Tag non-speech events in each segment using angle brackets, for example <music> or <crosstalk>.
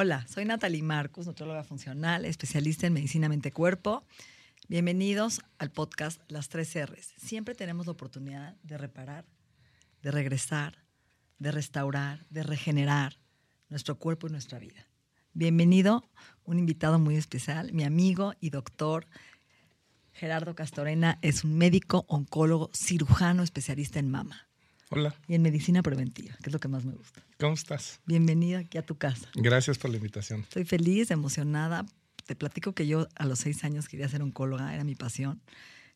Hola, soy Natalie Marcus, nutróloga funcional, especialista en medicina mente-cuerpo. Bienvenidos al podcast Las Tres R's. Siempre tenemos la oportunidad de reparar, de regresar, de restaurar, de regenerar nuestro cuerpo y nuestra vida. Bienvenido, un invitado muy especial, mi amigo y doctor Gerardo Castorena es un médico, oncólogo, cirujano, especialista en mama Hola, y en medicina preventiva, que es lo que más me gusta. ¿cómo estás? Bienvenido aquí a tu casa. Gracias por la invitación. Estoy feliz, emocionada. Te platico que yo a los seis años quería ser oncóloga, era mi pasión.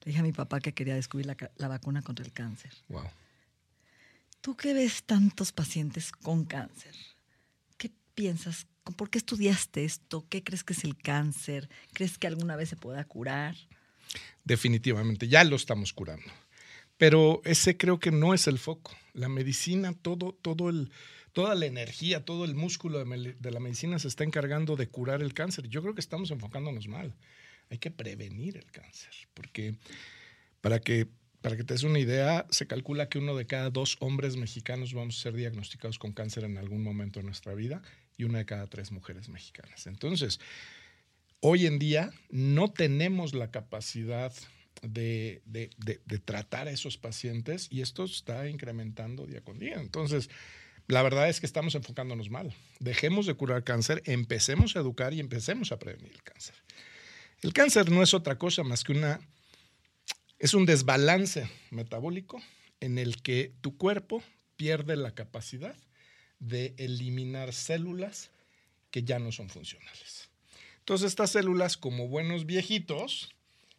Le dije a mi papá que quería descubrir la, vacuna contra el cáncer. Wow. Tú que ves tantos pacientes con cáncer, ¿qué piensas? ¿Por qué estudiaste esto? ¿Qué crees que es el cáncer? ¿Crees que alguna vez se pueda curar? Definitivamente, ya lo estamos curando. Pero ese creo que no es el foco. La medicina, todo, todo el, toda la energía, todo el músculo de, la medicina se está encargando de curar el cáncer. Yo creo que estamos enfocándonos mal. Hay que prevenir el cáncer, porque para que, para que te des una idea, se calcula que uno de cada dos hombres mexicanos vamos a ser diagnosticados con cáncer en algún momento de nuestra vida y una de cada tres mujeres mexicanas. Entonces, hoy en día no tenemos la capacidad de, de- de- tratar a esos pacientes y esto está incrementando día con día. Entonces, la verdad es que estamos enfocándonos mal. Dejemos de curar cáncer, empecemos a educar y empecemos a prevenir el cáncer. El cáncer no es otra cosa más que una... Es un desbalance metabólico en el que tu cuerpo pierde la capacidad de eliminar células que ya no son funcionales. Entonces estas células, como buenos viejitos,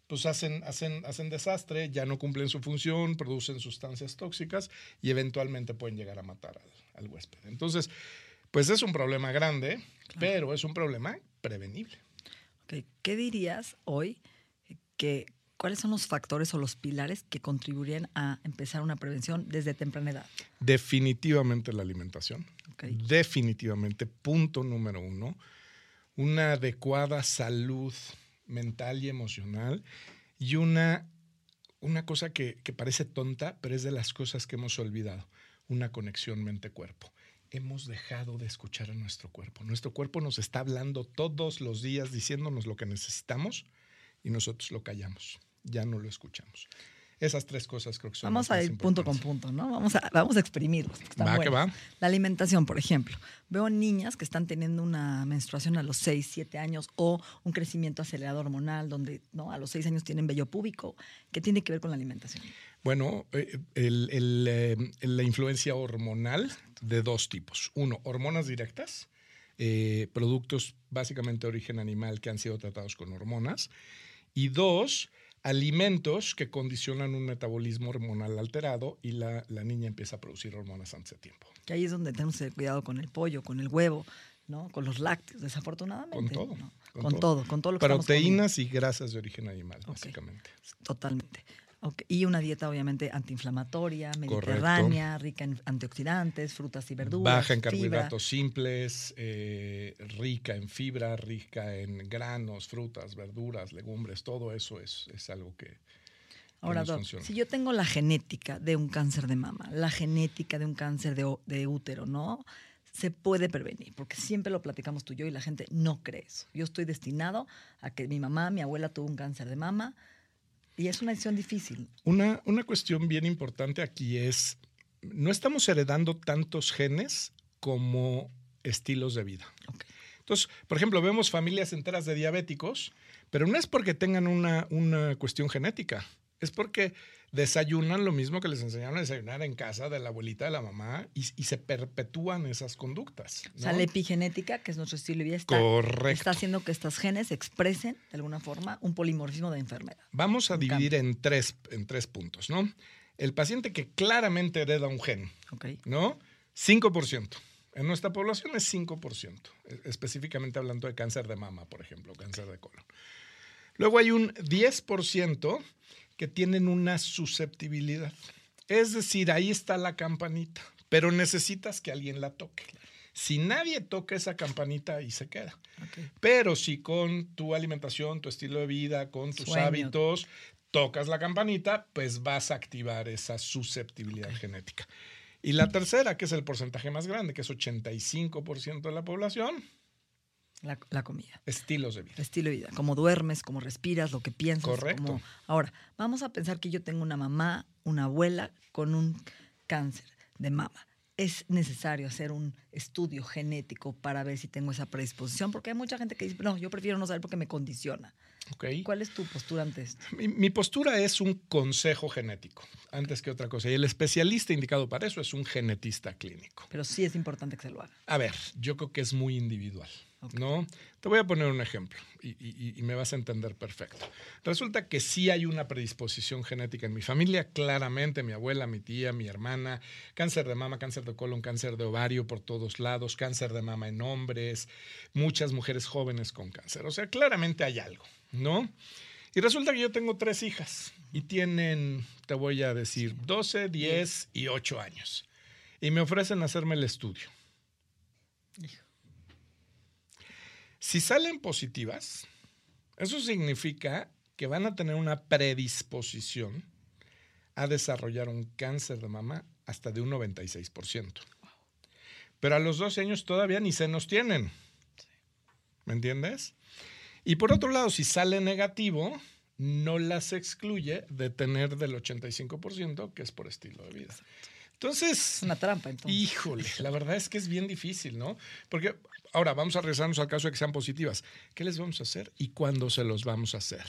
pues hacen, hacen, hacen desastre, ya no cumplen su función, producen sustancias tóxicas y eventualmente pueden llegar a matar al, al huésped. Entonces, pues es un problema grande, pero es un problema prevenible. ¿Qué dirías hoy que cuáles son los factores o los pilares que contribuirían a empezar una prevención desde temprana edad? Definitivamente la alimentación. Definitivamente, punto número uno, una adecuada salud mental y emocional y una, una cosa que, que parece tonta, pero es de las cosas que hemos olvidado, una conexión mente-cuerpo. Hemos dejado de escuchar a nuestro cuerpo. Nuestro cuerpo nos está hablando todos los días diciéndonos lo que necesitamos y nosotros lo callamos, ya no lo escuchamos. Esas tres cosas creo que son Vamos a ir punto con punto, ¿no? Vamos a, vamos a exprimirlos. porque están Va que va. La alimentación, por ejemplo. Veo niñas que están teniendo una menstruación a los 6, 7 años o un crecimiento acelerado hormonal donde ¿no? a los 6 años tienen vello púbico. ¿Qué tiene que ver con la alimentación? Bueno, eh, el- el, eh, la influencia hormonal de dos tipos. Uno, hormonas directas, eh, productos básicamente de origen animal que han sido tratados con hormonas. Y dos, alimentos que condicionan un metabolismo hormonal alterado y la, la niña empieza a producir hormonas antes de tiempo. Que ahí es donde tenemos que tener cuidado con el pollo, con el huevo, ¿no? Con los lácteos, desafortunadamente. Con todo. ¿no? Con, todo. con todo lo que Proteínas y grasas de origen animal, básicamente. Totalmente. Y una dieta obviamente antiinflamatoria, mediterránea, rica en antioxidantes, frutas y verduras. Baja en fibra. carbohidratos simples, eh, rica en fibra, rica en granos, frutas, verduras, legumbres, todo eso es, es algo que, Ahora, Doc, si yo tengo la genética de un cáncer de mama, la genética de un cáncer de, de útero, ¿no? Se puede prevenir, porque siempre lo platicamos tú y yo y la gente no cree eso. Yo estoy destinado a que mi mamá, mi abuela tuvo un cáncer de mama y es una decisión difícil. Una, una cuestión bien importante aquí es, no estamos heredando tantos genes como estilos de vida. Entonces, por ejemplo, vemos familias enteras de diabéticos, pero no es porque tengan una, una cuestión genética, Es porque desayunan lo mismo que les enseñaron a desayunar en casa de la abuelita, de la mamá, y, y se perpetúan esas conductas. O sea, ¿no? la epigenética, que es nuestro estilo de vida, está, Correcto. está haciendo que estas genes expresen de alguna forma un polimorfismo de enfermedad. Vamos a Un dividir en tres, en tres puntos, ¿no? El paciente que claramente hereda un gen, ¿Ok? ¿no? 5%. En nuestra población es 5%, e- específicamente hablando de cáncer de mama, por ejemplo, cáncer de colon. Luego hay un 10% que tienen una susceptibilidad. Es decir, ahí está la campanita, pero necesitas que alguien la toque. Si nadie toca esa campanita, ahí se queda. Pero si con tu alimentación, tu estilo de vida, con tus Sueño. hábitos, tocas la campanita, pues vas a activar esa susceptibilidad genética. Y la tercera, que es el porcentaje más grande, que es 85% de la población, La, la comida. estilos de vida. Estilo de vida, cómo duermes, cómo respiras, lo que piensas. Correcto. cómo- Ahora, vamos a pensar que yo tengo una mamá, una abuela con un cáncer de mama. Es necesario hacer un estudio genético para ver si tengo esa predisposición, porque hay mucha gente que dice, no, yo prefiero no saber porque me condiciona. ¿ok? ¿Cuál es tu postura ante esto? Mi, mi postura es un consejo genético, antes que otra cosa. Y el especialista indicado para eso es un genetista clínico. Pero sí es importante que se lo haga. A ver, yo creo que es muy individual, ¿no? Te voy a poner un ejemplo y, y- y me vas a entender perfecto. Resulta que sí hay una predisposición genética en mi familia, claramente, mi abuela, mi tía, mi hermana, cáncer de mama, cáncer de colon, cáncer de ovario por todos lados, cáncer de mama en hombres, muchas mujeres jóvenes con cáncer. O sea, claramente hay algo, ¿no? Y resulta que yo tengo tres hijas y tienen, te voy a decir, 12, 10 y 8 años. Y me ofrecen hacerme el estudio. Si salen positivas, eso significa que van a tener una predisposición a desarrollar un cáncer de mama hasta de un 96%. Pero a los 12 años todavía ni se nos tienen. ¿Me entiendes? Y por otro lado, si sale negativo, no las excluye de tener del 85%, que es por estilo de vida. Entonces, Es una trampa, entonces. Híjole, la verdad es que es bien difícil, ¿no? Porque ahora vamos a regresarnos al caso de que sean positivas. ¿Qué les vamos a hacer y cuándo se los vamos a hacer?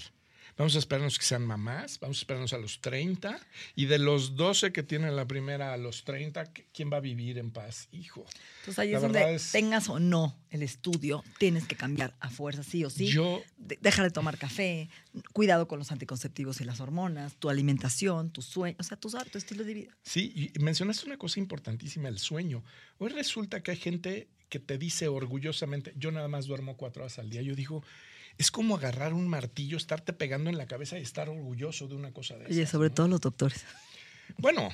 Vamos a esperarnos que sean mamás, vamos a esperarnos a los 30 y de los 12 que tienen la primera a los 30, ¿quién va a vivir en paz? Hijo. Entonces ahí La es donde es- tengas o no el estudio, tienes que cambiar a fuerza, sí o sí. Yo- De- dejar de tomar café, cuidado con los anticonceptivos y las hormonas, tu alimentación, tu sueño, o sea, tu, tu estilo de vida. Sí, y mencionaste una cosa importantísima, el sueño. Hoy resulta que hay gente que te dice orgullosamente, yo nada más duermo cuatro horas al día. Yo digo, es como agarrar un martillo, estarte pegando en la cabeza y estar orgulloso de una cosa de Oye, esas, sobre ¿no? todo los doctores. Bueno,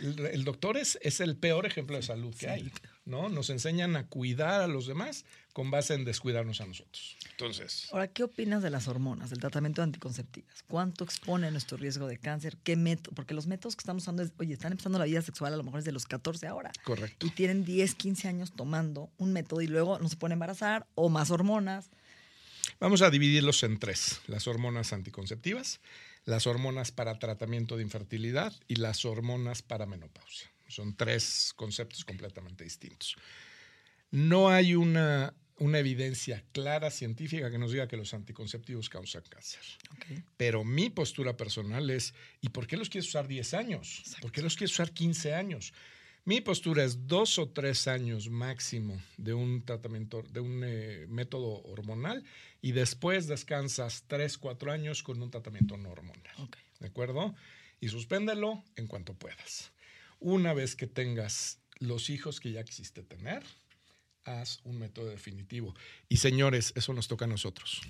el, el doctor es, es el peor ejemplo de salud que hay, ¿no? Nos enseñan a cuidar a los demás con base en descuidarnos a nosotros. Entonces, Ahora, ¿qué opinas de las hormonas, del tratamiento de anticonceptivas? ¿Cuánto expone nuestro riesgo de cáncer? ¿Qué método? Porque los métodos que estamos usando, es, oye, están empezando la vida sexual a lo mejor desde los 14 ahora. correcto. Y tienen 10, 15 años tomando un método y luego no se pueden embarazar o más hormonas. Vamos a dividirlos en tres: las hormonas anticonceptivas, las hormonas para tratamiento de infertilidad y las hormonas para menopausia. Son tres conceptos completamente distintos. No hay una, una evidencia clara científica que nos diga que los anticonceptivos causan cáncer. Pero mi postura personal es, ¿y por qué los quieres usar 10 años? ¿Por qué los quieres usar 15 años? Mi postura es dos o tres años máximo de un tratamiento, de un eh, método hormonal y después descansas tres, cuatro años con un tratamiento no hormonal. ¿De acuerdo? Y suspéndelo en cuanto puedas. Una vez que tengas los hijos que ya quisiste tener, haz un método definitivo. Y señores, eso nos toca a nosotros.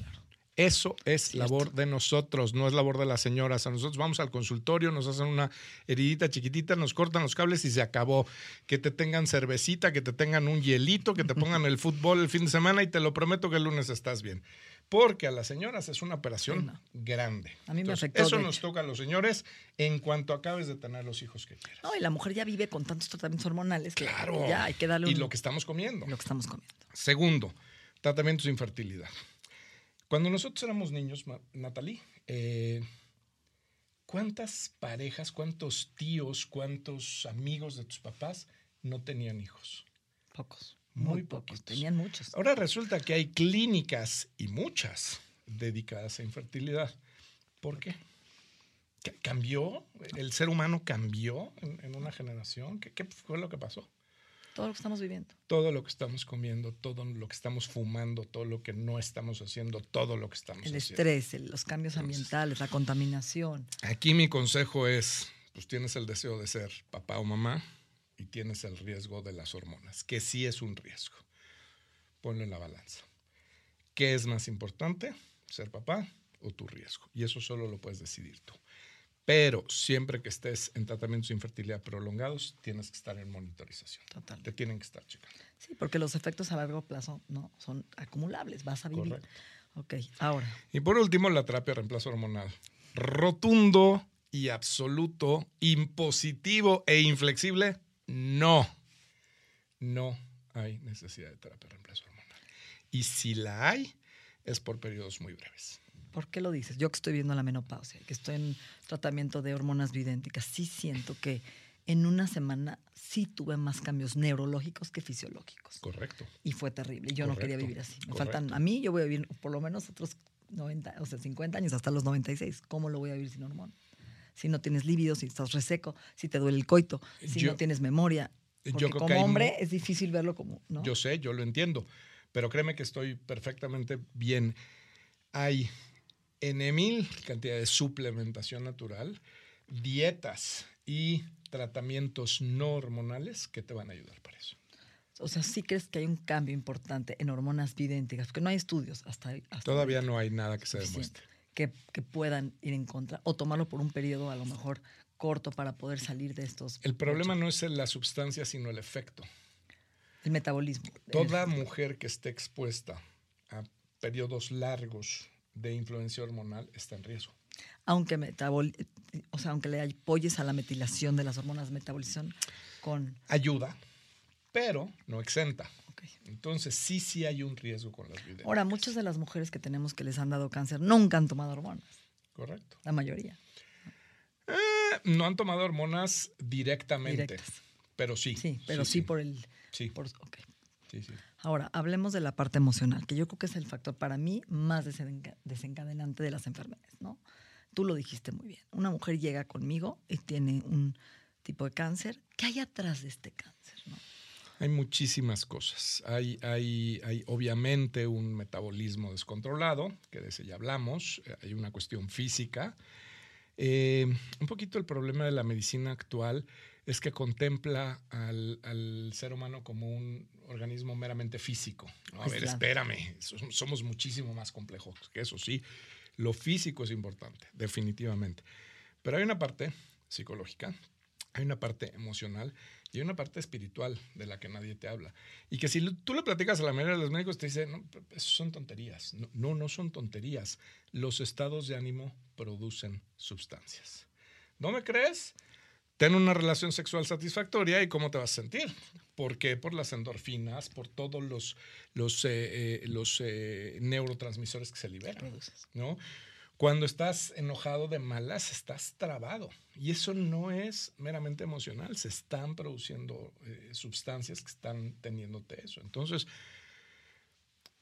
Eso es labor de nosotros, no es labor de las señoras. A nosotros vamos al consultorio, nos hacen una heridita chiquitita, nos cortan los cables y se acabó. Que te tengan cervecita, que te tengan un hielito, que te pongan el fútbol el fin de semana y te lo prometo que el lunes estás bien. Porque a las señoras es una operación Sí, no. grande. A mí me Entonces, afectó, Eso nos toca a los señores en cuanto acabes de tener los hijos que quieras. No, y la mujer ya vive con tantos tratamientos hormonales que Claro. ya hay que darle Y un- lo que estamos comiendo. lo que estamos comiendo. Segundo, tratamientos de infertilidad. Cuando nosotros éramos niños, Natalie, eh, ¿cuántas parejas, cuántos tíos, cuántos amigos de tus papás no tenían hijos? Pocos. Muy Muy, pocos. Tenían muchos. Ahora resulta que hay clínicas y muchas dedicadas a infertilidad. ¿Por qué? ¿Ca- ¿Cambió? ¿El ser humano cambió en, en una generación? ¿Qué, qué fue lo que pasó? Todo lo que estamos viviendo. Todo lo que estamos comiendo, todo lo que estamos fumando, todo lo que no estamos haciendo, todo lo que estamos El haciendo. estrés, el- los cambios ambientales, la contaminación. Aquí mi consejo es, pues tienes el deseo de ser papá o mamá y tienes el riesgo de las hormonas, que sí es un riesgo. Ponlo en la balanza. ¿Qué es más importante? ¿Ser papá o tu riesgo? Y eso solo lo puedes decidir tú. Pero siempre que estés en tratamientos de infertilidad prolongados, tienes que estar en monitorización. Total. Te tienen que estar checando. Sí, porque los efectos a largo plazo no son acumulables, vas a vivir. Correcto. Ok, ahora, Y por último, la terapia de reemplazo hormonal. Rotundo y absoluto, impositivo e inflexible, no. No hay necesidad de terapia de reemplazo hormonal. Y si la hay, es por periodos muy breves. ¿Por qué lo dices? Yo que estoy viendo la menopausia, que estoy en tratamiento de hormonas bioidénticas, sí siento que en una semana sí tuve más cambios neurológicos que fisiológicos. Correcto. Y fue terrible. Yo no quería vivir así. Me correcto. faltan, a mí yo voy a vivir por lo menos otros 90, o sea, 50 años, hasta los 96. ¿Cómo lo voy a vivir sin hormona? Si no tienes líbido, si estás reseco, si te duele el coito, si Yo- no tienes memoria. yo Porque que como hay hombre es difícil verlo como, ¿no? Yo sé, yo lo entiendo, pero créeme que estoy perfectamente bien. Hay en mil cantidad de suplementación natural, dietas y tratamientos no hormonales que te van a ayudar para eso. O sea, sí crees que hay un cambio importante en hormonas bioidénticas, porque no hay estudios hasta, hasta Todavía no hay nada que se demuestre. que, que puedan ir en contra o tomarlo por un periodo a lo mejor corto para poder salir de estos. El problema no es la sustancia, sino el efecto. El metabolismo. Toda El- mujer que esté expuesta a periodos largos de influencia hormonal está en riesgo. aunque metabol, o sea, aunque le apoyes a la metilación de las hormonas metabolización con. Ayuda, pero no exenta. Entonces, sí, sí hay un riesgo con las videos. Ahora, muchas de las mujeres que tenemos que les han dado cáncer nunca han tomado hormonas, Correcto. la mayoría. Eh, no han tomado hormonas directamente, Directas. pero sí. Sí, pero sí, por el. Sí. por-. Sí, sí. Ahora, hablemos de la parte emocional, que yo creo que es el factor para mí más desenca- desencadenante de las enfermedades, ¿no? Tú lo dijiste muy bien. Una mujer llega conmigo y tiene un tipo de cáncer. ¿Qué hay atrás de este cáncer? no? Hay muchísimas cosas. Hay, hay, hay obviamente un metabolismo descontrolado, que de ese ya hablamos. Eh, Hay una cuestión física. Eh, un poquito el problema de la medicina actual es que contempla al, al ser humano como un organismo meramente físico. ¿no? A ver, Aislado. espérame, so- somos muchísimo más complejos que eso, sí. Lo físico es importante, definitivamente. Pero hay una parte psicológica, hay una parte emocional y hay una parte espiritual de la que nadie te habla. Y que si tú le platicas a la mayoría de los médicos, te dicen, no, eso son tonterías. No, no, no son tonterías. Los estados de ánimo producen sustancias. ¿No me crees? Ten una relación sexual satisfactoria y cómo te vas a sentir. ¿Por qué? Por las endorfinas, por todos los, los, eh, eh, los eh, neurotransmisores que se liberan. ¿no? Cuando estás enojado de malas, estás trabado. Y eso no es meramente emocional. Se están produciendo eh, sustancias que están teniéndote eso. Entonces,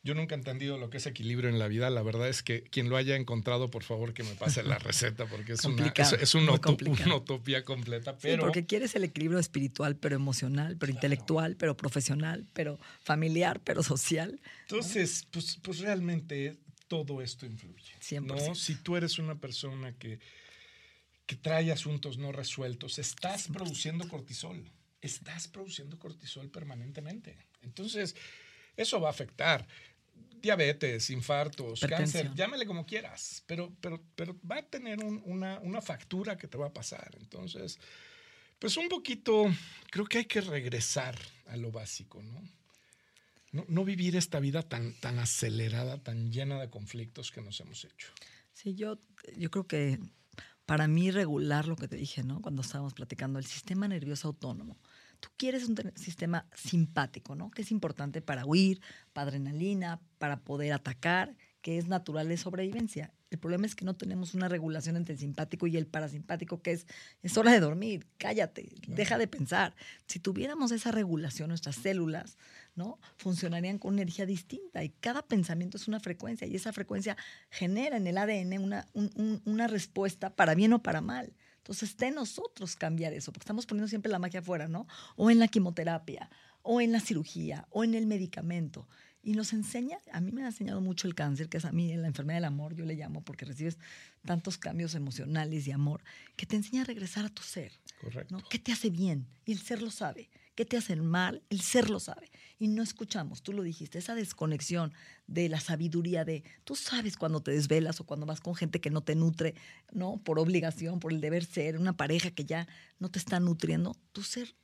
yo nunca he entendido lo que es equilibrio en la vida. La verdad es que quien lo haya encontrado, por favor, que me pase la <laughs> receta, porque es, una, es, una, utopía completa. Sí, Pero porque quieres el equilibrio espiritual, pero emocional, pero intelectual, pero profesional, pero familiar, pero social. Entonces, pues, pues realmente todo esto influye. 100%. ¿no? Si tú eres una persona que, que trae asuntos no resueltos, estás produciendo cortisol. Estás produciendo cortisol permanentemente. Entonces, eso va a afectar diabetes, infartos, cáncer, llámale como quieras, pero, pero, pero va a tener un- una, una factura que te va a pasar. Entonces, pues un poquito, creo que hay que regresar a lo básico, ¿no? No, no vivir esta vida tan, tan acelerada, tan llena de conflictos que nos hemos hecho. Sí, yo, yo creo que para mí regular lo que te dije, ¿no? Cuando estábamos platicando, el sistema nervioso autónomo. Tú quieres un te- sistema simpático, ¿no? Que es importante para huir, para adrenalina, para poder atacar, que es natural de sobrevivencia. El problema es que no tenemos una regulación entre el simpático y el parasimpático, que es, es hora de dormir, cállate, deja de pensar. Si tuviéramos esa regulación, nuestras células, ¿no? Funcionarían con energía distinta y cada pensamiento es una frecuencia y esa frecuencia genera en el ADN una, una respuesta para bien o para mal. Entonces, está en nosotros cambiar eso, porque estamos poniendo siempre la magia afuera, ¿no? O en la quimioterapia, o en la cirugía, o en el medicamento. Y nos enseña, a mí me ha enseñado mucho el cáncer, que es a mí la enfermedad del amor, yo le llamo, porque recibes tantos cambios emocionales y amor, que te enseña a regresar a tu ser. Correcto. ¿Qué te hace bien? Y el ser lo sabe. ¿Qué te hace mal? El ser lo sabe. Y no escuchamos, tú lo dijiste, esa desconexión de la sabiduría de, tú sabes cuando te desvelas o cuando vas con gente que no te nutre, ¿no? Por obligación, por el deber ser, una pareja que ya no te está nutriendo, tu ser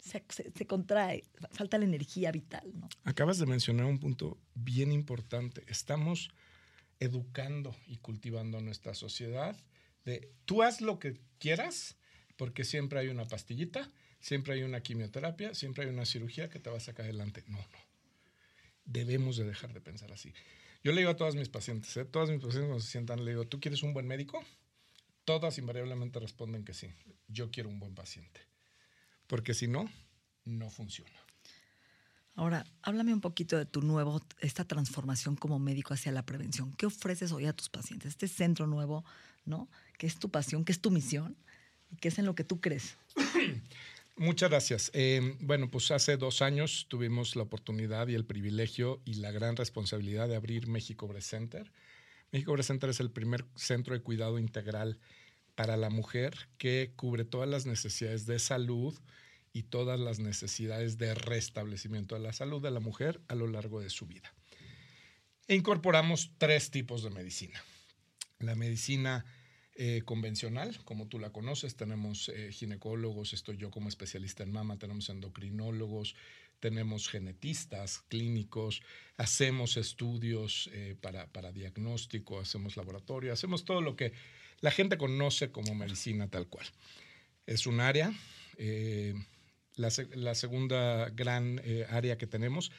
se, contrae, falta la energía vital. ¿no? Acabas de mencionar un punto bien importante. Estamos educando y cultivando nuestra sociedad de tú haz lo que quieras, porque siempre hay una pastillita, siempre hay una quimioterapia, siempre hay una cirugía que te va a sacar adelante. No, no. Debemos de dejar de pensar así. Yo le digo a todas mis pacientes, ¿eh? todas mis pacientes cuando se sientan, le digo, ¿tú quieres un buen médico? Todas invariablemente responden que sí. Yo quiero un buen paciente porque si no, no funciona. Ahora, háblame un poquito de tu nuevo, esta transformación como médico hacia la prevención. ¿Qué ofreces hoy a tus pacientes? Este centro nuevo, ¿no? ¿Qué es tu pasión? ¿Qué es tu misión? ¿Y qué es en lo que tú crees? <clears throat> Muchas gracias. Eh, bueno, pues hace dos años tuvimos la oportunidad y el privilegio y la gran responsabilidad de abrir México Breast Center. México Breast Center es el primer centro de cuidado integral para la mujer que cubre todas las necesidades de salud y todas las necesidades de restablecimiento de la salud de la mujer a lo largo de su vida. E incorporamos tres tipos de medicina. La medicina eh, convencional, como tú la conoces, tenemos eh, ginecólogos, estoy yo como especialista en mama, tenemos endocrinólogos, tenemos genetistas clínicos, hacemos estudios eh, para, para diagnóstico, hacemos laboratorio, hacemos todo lo que la gente conoce como medicina tal cual. Es un área. Eh, la, segunda gran eh, área que tenemos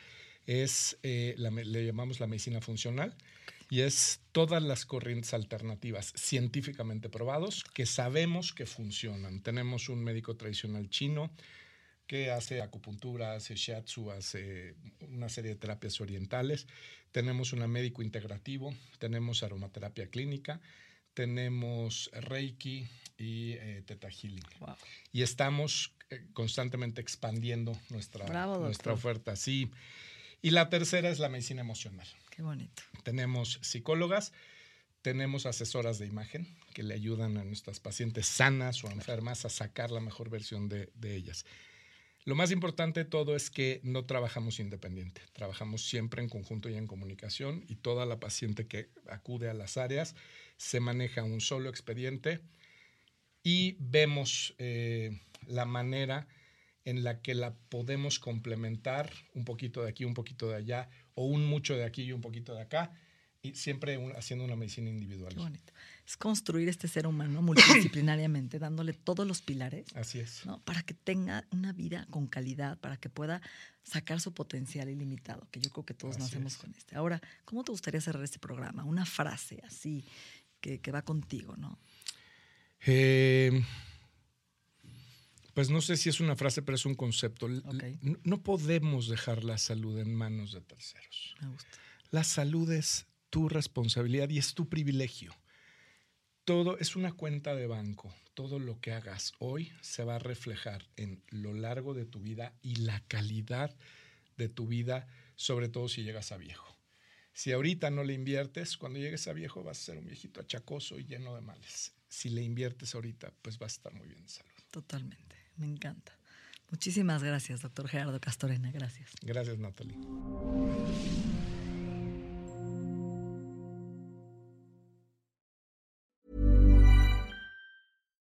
es, eh, le llamamos la medicina funcional, y es todas las corrientes alternativas científicamente probados que sabemos que funcionan. Tenemos un médico tradicional chino que hace acupuntura, hace shiatsu, hace una serie de terapias orientales. Tenemos un médico integrativo, tenemos aromaterapia clínica, tenemos Reiki y eh, Teta Healing. Y estamos eh, constantemente expandiendo nuestra, nuestra oferta. Sí. Y la tercera es la medicina emocional. Qué bonito. Tenemos psicólogas, tenemos asesoras de imagen que le ayudan a nuestras pacientes sanas o enfermas a sacar la mejor versión de, de ellas. Lo más importante de todo es que no trabajamos independiente, trabajamos siempre en conjunto y en comunicación y toda la paciente que acude a las áreas se maneja un solo expediente y vemos eh, la manera en la que la podemos complementar un poquito de aquí, un poquito de allá, o un mucho de aquí y un poquito de acá, y siempre haciendo una medicina individual. Qué bonito. Es construir este ser humano multidisciplinariamente, <coughs> dándole todos los pilares. Así es. Para que tenga una vida con calidad, para que pueda sacar su potencial ilimitado, que yo creo que todos nacemos con este. Ahora, ¿cómo te gustaría cerrar este programa? Una frase así, que, va contigo, ¿no? Eh, pues no sé si es una frase, pero es un concepto. No, podemos dejar la salud en manos de terceros. Me gusta. La salud es tu responsabilidad y es tu privilegio. Todo es una cuenta de banco. Todo lo que hagas hoy se va a reflejar en lo largo de tu vida y la calidad de tu vida, sobre todo si llegas a viejo. Si ahorita no le inviertes, cuando llegues a viejo vas a ser un viejito achacoso y lleno de males. Si le inviertes ahorita, pues vas a estar muy bien de salud. Totalmente, me encanta. Muchísimas gracias, doctor Gerardo Castorena. Gracias. Gracias, Natalie.